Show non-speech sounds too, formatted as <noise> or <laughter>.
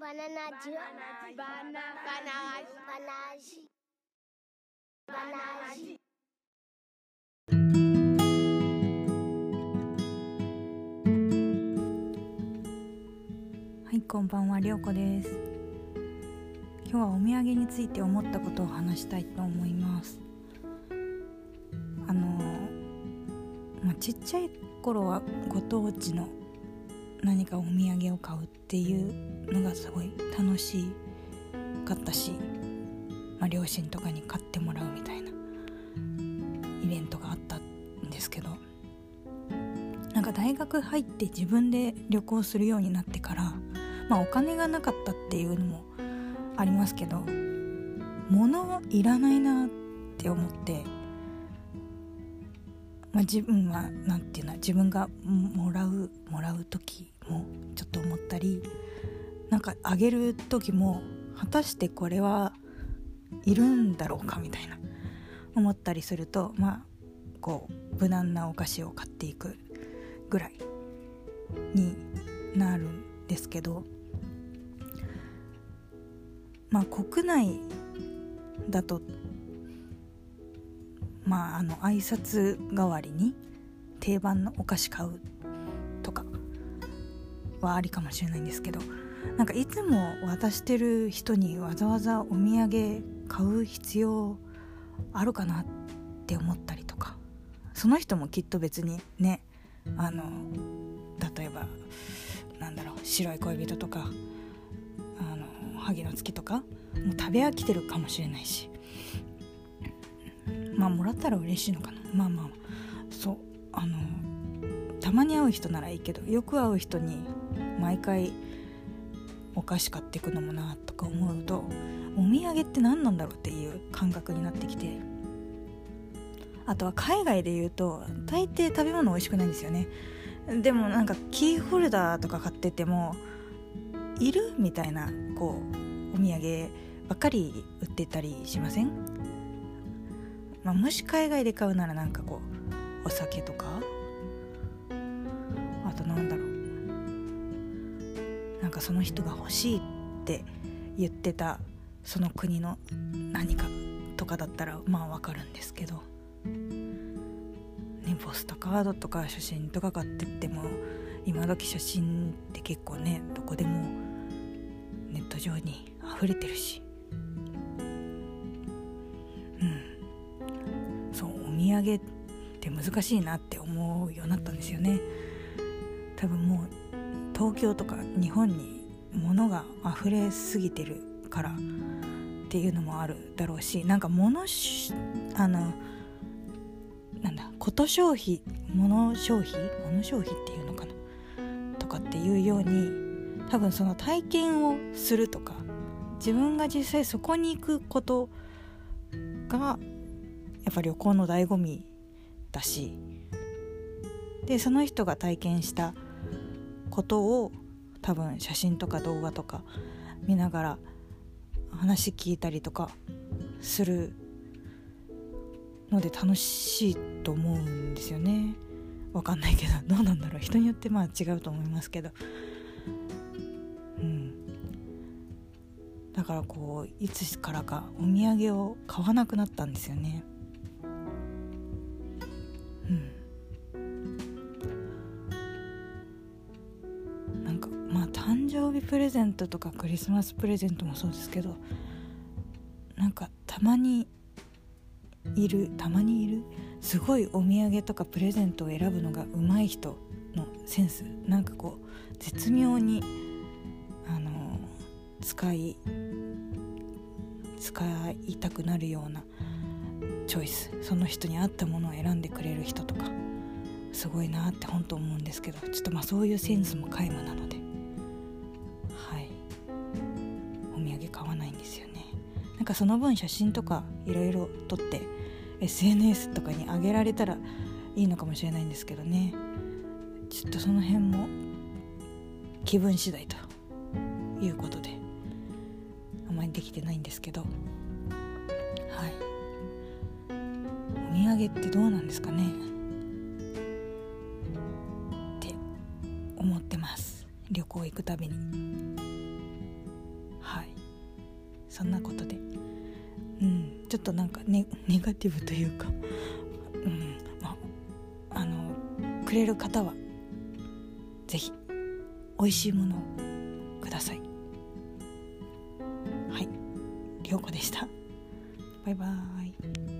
バナナジュバナバナバナジバナジはいこんばんはりょうこです今日はお土産について思ったことを話したいと思いますあのまあ、ちっちゃい頃はご当地の何かお土産を買うっていうのがすごい楽しかったし、まあ、両親とかに買ってもらうみたいなイベントがあったんですけどなんか大学入って自分で旅行するようになってからまあお金がなかったっていうのもありますけど物はいらないなって思ってまあ、自分は何て言うの自分がもらうもらう時もちょっと思ったりなんかあげる時も果たしてこれはいるんだろうかみたいな思ったりするとまあこう無難なお菓子を買っていくぐらいになるんですけどまあ国内だとまああの挨拶代わりに定番のお菓子買うとかはありかもしれないんですけどなんかいつも渡してる人にわざわざお土産買う必要あるかなって思ったりとかその人もきっと別にねあの例えばなんだろう白い恋人とかあの萩の月とかもう食べ飽きてるかもしれないしまあもらったら嬉しいのかな。まあまあ。そう。あのたまに会う人ならいいけどよく会う人に毎回お菓子買ってくのもなとか思うとお土産って何なんだろうっていう感覚になってきて。あとは海外で言うと大抵食べ物美味しくないんですよね。でもなんかキーホルダーとか買っててもいるみたいなこうお土産ばっかり売ってたりしません？まあ、もし海外で買うならなんかこうお酒とか？あとなんだろう。なんかその人が欲しいって言ってたその国の何かとかだったらまあわかるんですけど、ね、ポストカードとか写真とか買ってっても今時写真って結構ねどこでもネット上に溢れてるし。土産って難しいなって思うようになったんですよね。多分もう東京とか日本に物が溢れすぎてるからっていうのもあるだろうしなんか物あのなんだこと消費物消費物消費っていうのかな？とかっていうように多分その体験をするとか自分が実際そこに行くことがやっぱ旅行の醍醐味だしでその人が体験したことを多分写真とか動画とか見ながら話聞いたりとかするので楽しいと思うんですよね。わかんないけど <laughs> どうなんだろう？人によってまあ違うと思いますけど。うん。だからこういつからかお土産を買わなくなったんですよね。誕生日プレゼントとかクリスマスプレゼントもそうですけどなんかたまにいるたまにいるすごいお土産とかプレゼントを選ぶのが上手い人のセンス。なんかこう絶妙にあの使い使いたくなるようなチョイス。その人に合ったものを選んでくれる人とかすごいなって本当思うんですけどちょっとまあそういうセンスも皆無なので。なんかその分写真とかいろいろ撮って SNS とかに上げられたらいいのかもしれないんですけどね。ちょっとその辺も気分次第ということであまりできてないんですけど。はい。お土産ってどうなんですかね。って思ってます。旅行行くたびに。そんなことで。うん。ちょっとなんかネネガティブというか。うん。まああのくれる方は是非美味しいものをください。はい。涼子でした。バイバーイ。